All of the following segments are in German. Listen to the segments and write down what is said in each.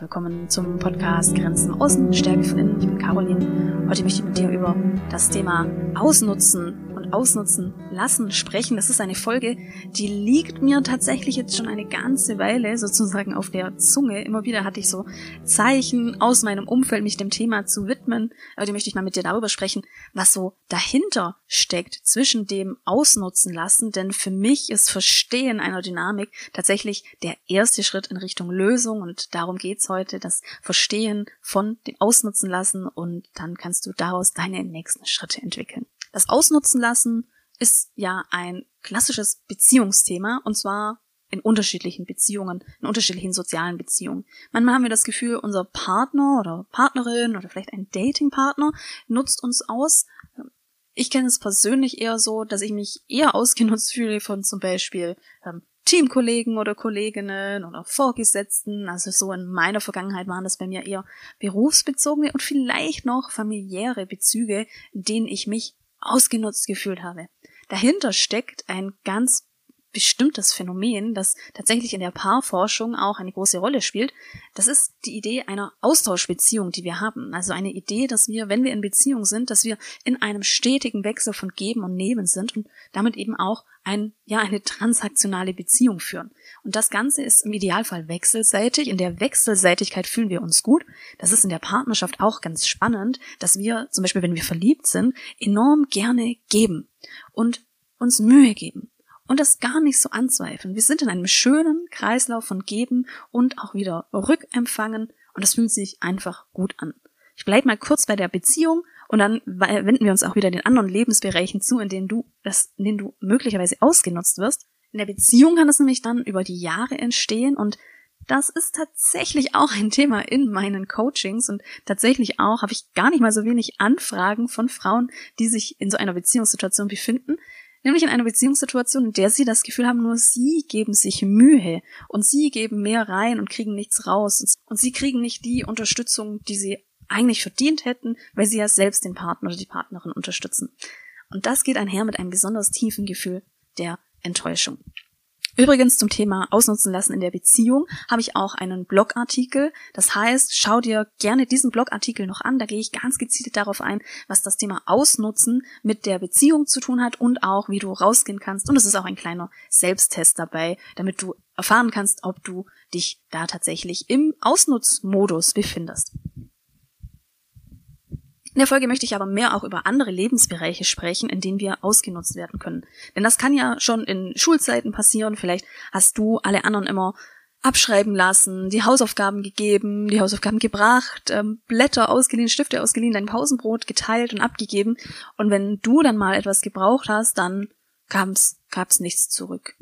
Willkommen zum Podcast Grenzen Außen, Stärke von innen. Ich bin Caroline. Heute möchte ich mit dir über das Thema Ausnutzen Ausnutzen lassen sprechen. Das ist eine Folge, die liegt mir tatsächlich jetzt schon eine ganze Weile sozusagen auf der Zunge. Immer wieder hatte ich so Zeichen aus meinem Umfeld, mich dem Thema zu widmen. Aber die möchte ich mal mit dir darüber sprechen, was so dahinter steckt zwischen dem Ausnutzen lassen. Denn für mich ist Verstehen einer Dynamik tatsächlich der erste Schritt in Richtung Lösung. Und darum geht's heute, das Verstehen von dem Ausnutzen lassen. Und dann kannst du daraus deine nächsten Schritte entwickeln. Das Ausnutzen lassen ist ja ein klassisches Beziehungsthema und zwar in unterschiedlichen Beziehungen, in unterschiedlichen sozialen Beziehungen. Manchmal haben wir das Gefühl, unser Partner oder Partnerin oder vielleicht ein Datingpartner nutzt uns aus. Ich kenne es persönlich eher so, dass ich mich eher ausgenutzt fühle von zum Beispiel ähm, Teamkollegen oder Kolleginnen oder Vorgesetzten. Also so in meiner Vergangenheit waren das bei mir eher berufsbezogene und vielleicht noch familiäre Bezüge, in denen ich mich ausgenutzt gefühlt habe. Dahinter steckt ein ganz bestimmtes Phänomen, das tatsächlich in der Paarforschung auch eine große Rolle spielt. Das ist die Idee einer Austauschbeziehung, die wir haben. Also eine Idee, dass wir, wenn wir in Beziehung sind, dass wir in einem stetigen Wechsel von Geben und Nehmen sind und damit eben auch ein, ja, eine transaktionale Beziehung führen. Und das Ganze ist im Idealfall wechselseitig. In der Wechselseitigkeit fühlen wir uns gut. Das ist in der Partnerschaft auch ganz spannend, dass wir, zum Beispiel wenn wir verliebt sind, enorm gerne geben und uns Mühe geben und das gar nicht so anzweifeln. Wir sind in einem schönen Kreislauf von Geben und auch wieder Rückempfangen und das fühlt sich einfach gut an. Ich bleibe mal kurz bei der Beziehung und dann wenden wir uns auch wieder den anderen Lebensbereichen zu, in denen du das, in denen du möglicherweise ausgenutzt wirst. In der Beziehung kann es nämlich dann über die Jahre entstehen und das ist tatsächlich auch ein Thema in meinen Coachings und tatsächlich auch habe ich gar nicht mal so wenig Anfragen von Frauen, die sich in so einer Beziehungssituation befinden, Nämlich in einer Beziehungssituation, in der sie das Gefühl haben, nur sie geben sich Mühe und sie geben mehr rein und kriegen nichts raus und sie kriegen nicht die Unterstützung, die sie eigentlich verdient hätten, weil sie ja selbst den Partner oder die Partnerin unterstützen. Und das geht einher mit einem besonders tiefen Gefühl der Enttäuschung. Übrigens zum Thema Ausnutzen lassen in der Beziehung habe ich auch einen Blogartikel. Das heißt, schau dir gerne diesen Blogartikel noch an. Da gehe ich ganz gezielt darauf ein, was das Thema Ausnutzen mit der Beziehung zu tun hat und auch, wie du rausgehen kannst. Und es ist auch ein kleiner Selbsttest dabei, damit du erfahren kannst, ob du dich da tatsächlich im Ausnutzmodus befindest. In der Folge möchte ich aber mehr auch über andere Lebensbereiche sprechen, in denen wir ausgenutzt werden können. Denn das kann ja schon in Schulzeiten passieren. Vielleicht hast du alle anderen immer abschreiben lassen, die Hausaufgaben gegeben, die Hausaufgaben gebracht, ähm, Blätter ausgeliehen, Stifte ausgeliehen, dein Pausenbrot geteilt und abgegeben. Und wenn du dann mal etwas gebraucht hast, dann kam's, gab's nichts zurück.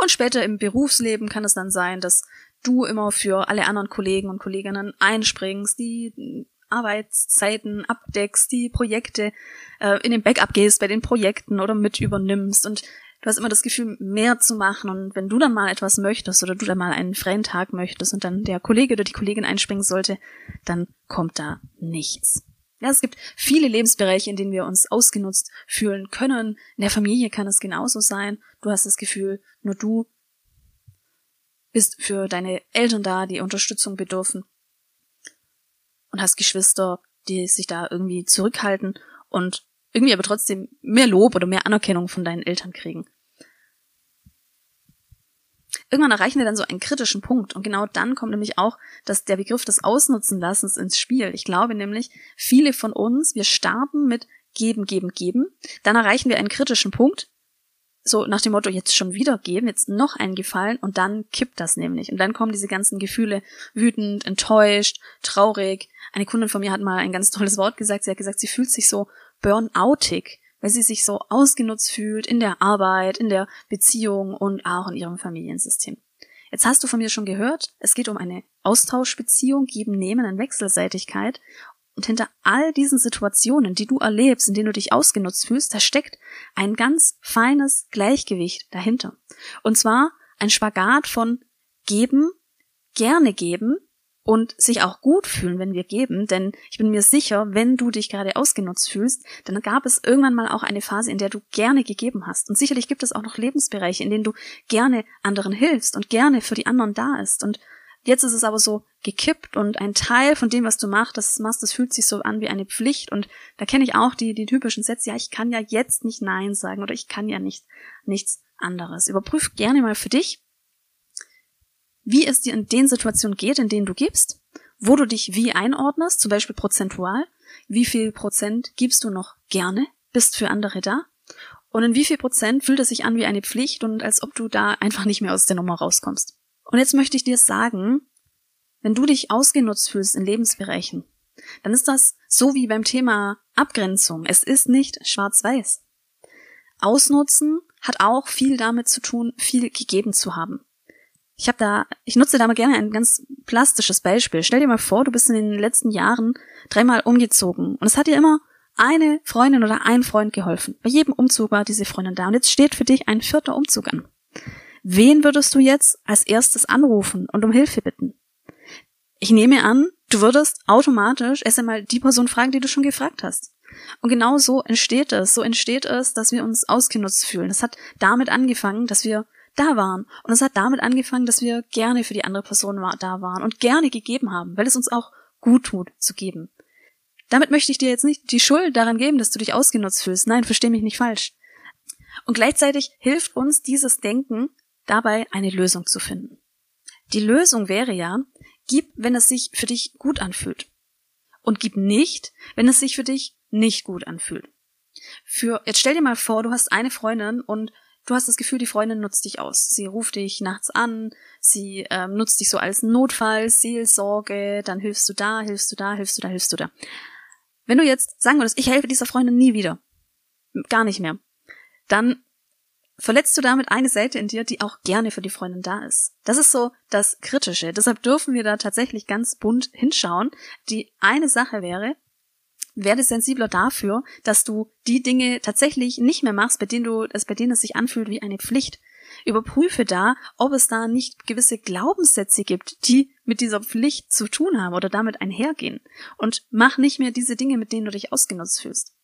Und später im Berufsleben kann es dann sein, dass du immer für alle anderen Kollegen und Kolleginnen einspringst, die Arbeitszeiten abdeckst, die Projekte äh, in den Backup gehst bei den Projekten oder mit übernimmst und du hast immer das Gefühl, mehr zu machen und wenn du dann mal etwas möchtest oder du dann mal einen freien Tag möchtest und dann der Kollege oder die Kollegin einspringen sollte, dann kommt da nichts. Ja, es gibt viele Lebensbereiche, in denen wir uns ausgenutzt fühlen können. In der Familie kann es genauso sein. Du hast das Gefühl, nur du bist für deine Eltern da, die Unterstützung bedürfen und hast Geschwister, die sich da irgendwie zurückhalten und irgendwie aber trotzdem mehr Lob oder mehr Anerkennung von deinen Eltern kriegen. Irgendwann erreichen wir dann so einen kritischen Punkt und genau dann kommt nämlich auch dass der Begriff des Ausnutzenlassens ins Spiel. Ich glaube nämlich, viele von uns, wir starten mit geben, geben, geben, dann erreichen wir einen kritischen Punkt, so nach dem Motto, jetzt schon wieder geben, jetzt noch einen Gefallen und dann kippt das nämlich. Und dann kommen diese ganzen Gefühle wütend, enttäuscht, traurig, eine Kundin von mir hat mal ein ganz tolles Wort gesagt. Sie hat gesagt, sie fühlt sich so burnoutig, weil sie sich so ausgenutzt fühlt in der Arbeit, in der Beziehung und auch in ihrem Familiensystem. Jetzt hast du von mir schon gehört, es geht um eine Austauschbeziehung, geben, nehmen in Wechselseitigkeit. Und hinter all diesen Situationen, die du erlebst, in denen du dich ausgenutzt fühlst, da steckt ein ganz feines Gleichgewicht dahinter. Und zwar ein Spagat von geben, gerne geben und sich auch gut fühlen, wenn wir geben, denn ich bin mir sicher, wenn du dich gerade ausgenutzt fühlst, dann gab es irgendwann mal auch eine Phase, in der du gerne gegeben hast. Und sicherlich gibt es auch noch Lebensbereiche, in denen du gerne anderen hilfst und gerne für die anderen da ist. Und Jetzt ist es aber so gekippt und ein Teil von dem, was du machst, das machst, das fühlt sich so an wie eine Pflicht und da kenne ich auch die, die typischen Sätze, ja, ich kann ja jetzt nicht Nein sagen oder ich kann ja nicht, nichts anderes. Überprüf gerne mal für dich, wie es dir in den Situationen geht, in denen du gibst, wo du dich wie einordnest, zum Beispiel prozentual, wie viel Prozent gibst du noch gerne, bist für andere da und in wie viel Prozent fühlt es sich an wie eine Pflicht und als ob du da einfach nicht mehr aus der Nummer rauskommst. Und jetzt möchte ich dir sagen, wenn du dich ausgenutzt fühlst in Lebensbereichen, dann ist das so wie beim Thema Abgrenzung. Es ist nicht schwarz-weiß. Ausnutzen hat auch viel damit zu tun, viel gegeben zu haben. Ich habe da, ich nutze da mal gerne ein ganz plastisches Beispiel. Stell dir mal vor, du bist in den letzten Jahren dreimal umgezogen und es hat dir immer eine Freundin oder ein Freund geholfen. Bei jedem Umzug war diese Freundin da und jetzt steht für dich ein vierter Umzug an. Wen würdest du jetzt als erstes anrufen und um Hilfe bitten? Ich nehme an, du würdest automatisch erst einmal die Person fragen, die du schon gefragt hast. Und genau so entsteht es. So entsteht es, dass wir uns ausgenutzt fühlen. Es hat damit angefangen, dass wir da waren. Und es hat damit angefangen, dass wir gerne für die andere Person da waren und gerne gegeben haben, weil es uns auch gut tut, zu geben. Damit möchte ich dir jetzt nicht die Schuld daran geben, dass du dich ausgenutzt fühlst. Nein, versteh mich nicht falsch. Und gleichzeitig hilft uns dieses Denken dabei, eine Lösung zu finden. Die Lösung wäre ja, gib, wenn es sich für dich gut anfühlt. Und gib nicht, wenn es sich für dich nicht gut anfühlt. Für, jetzt stell dir mal vor, du hast eine Freundin und du hast das Gefühl, die Freundin nutzt dich aus. Sie ruft dich nachts an, sie ähm, nutzt dich so als Notfall, Seelsorge, dann hilfst du da, hilfst du da, hilfst du da, hilfst du da. Wenn du jetzt sagen würdest, ich helfe dieser Freundin nie wieder, gar nicht mehr, dann verletzt du damit eine Seite in dir, die auch gerne für die Freundin da ist. Das ist so das Kritische. Deshalb dürfen wir da tatsächlich ganz bunt hinschauen. Die eine Sache wäre, werde sensibler dafür, dass du die Dinge tatsächlich nicht mehr machst, bei denen du es, bei denen es sich anfühlt wie eine Pflicht. Überprüfe da, ob es da nicht gewisse Glaubenssätze gibt, die mit dieser Pflicht zu tun haben oder damit einhergehen. Und mach nicht mehr diese Dinge, mit denen du dich ausgenutzt fühlst.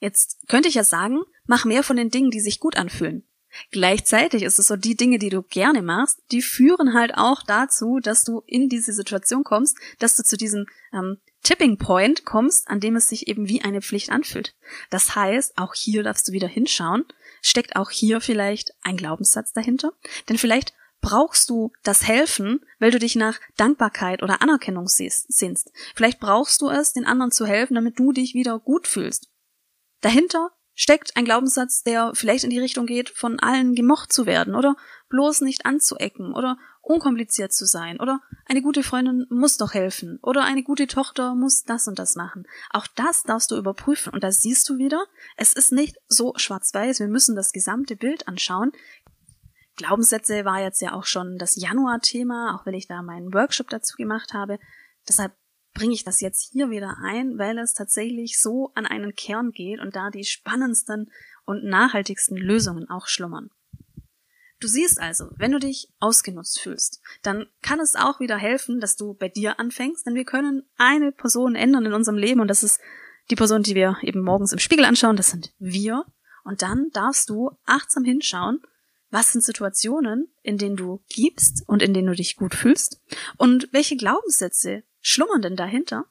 Jetzt könnte ich ja sagen, mach mehr von den Dingen, die sich gut anfühlen. Gleichzeitig ist es so, die Dinge, die du gerne machst, die führen halt auch dazu, dass du in diese Situation kommst, dass du zu diesem ähm, Tipping Point kommst, an dem es sich eben wie eine Pflicht anfühlt. Das heißt, auch hier darfst du wieder hinschauen, steckt auch hier vielleicht ein Glaubenssatz dahinter, denn vielleicht brauchst du das Helfen, weil du dich nach Dankbarkeit oder Anerkennung sehnst. Vielleicht brauchst du es, den anderen zu helfen, damit du dich wieder gut fühlst. Dahinter steckt ein Glaubenssatz, der vielleicht in die Richtung geht, von allen gemocht zu werden oder bloß nicht anzuecken oder unkompliziert zu sein oder eine gute Freundin muss doch helfen oder eine gute Tochter muss das und das machen. Auch das darfst du überprüfen und da siehst du wieder, es ist nicht so schwarz-weiß, wir müssen das gesamte Bild anschauen. Glaubenssätze war jetzt ja auch schon das Januar-Thema, auch wenn ich da meinen Workshop dazu gemacht habe. Deshalb bringe ich das jetzt hier wieder ein, weil es tatsächlich so an einen Kern geht und da die spannendsten und nachhaltigsten Lösungen auch schlummern. Du siehst also, wenn du dich ausgenutzt fühlst, dann kann es auch wieder helfen, dass du bei dir anfängst, denn wir können eine Person ändern in unserem Leben und das ist die Person, die wir eben morgens im Spiegel anschauen, das sind wir. Und dann darfst du achtsam hinschauen, was sind Situationen, in denen du gibst und in denen du dich gut fühlst und welche Glaubenssätze schlummern denn dahinter?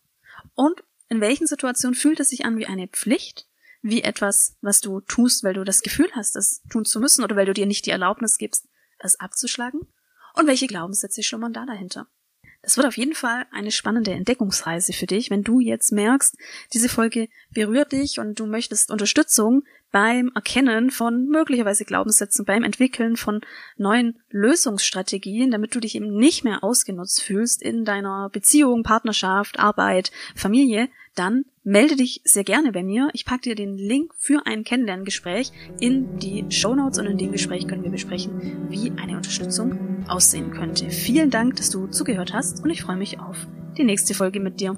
Und in welchen Situationen fühlt es sich an wie eine Pflicht, wie etwas, was du tust, weil du das Gefühl hast, es tun zu müssen oder weil du dir nicht die Erlaubnis gibst, es abzuschlagen? Und welche Glaubenssätze schlummern da dahinter? Das wird auf jeden Fall eine spannende Entdeckungsreise für dich, wenn du jetzt merkst, diese Folge berührt dich und du möchtest Unterstützung beim Erkennen von möglicherweise Glaubenssätzen, beim Entwickeln von neuen Lösungsstrategien, damit du dich eben nicht mehr ausgenutzt fühlst in deiner Beziehung, Partnerschaft, Arbeit, Familie, dann melde dich sehr gerne bei mir. Ich packe dir den Link für ein Kennenlerngespräch in die Show Notes und in dem Gespräch können wir besprechen, wie eine Unterstützung aussehen könnte. Vielen Dank, dass du zugehört hast und ich freue mich auf die nächste Folge mit dir.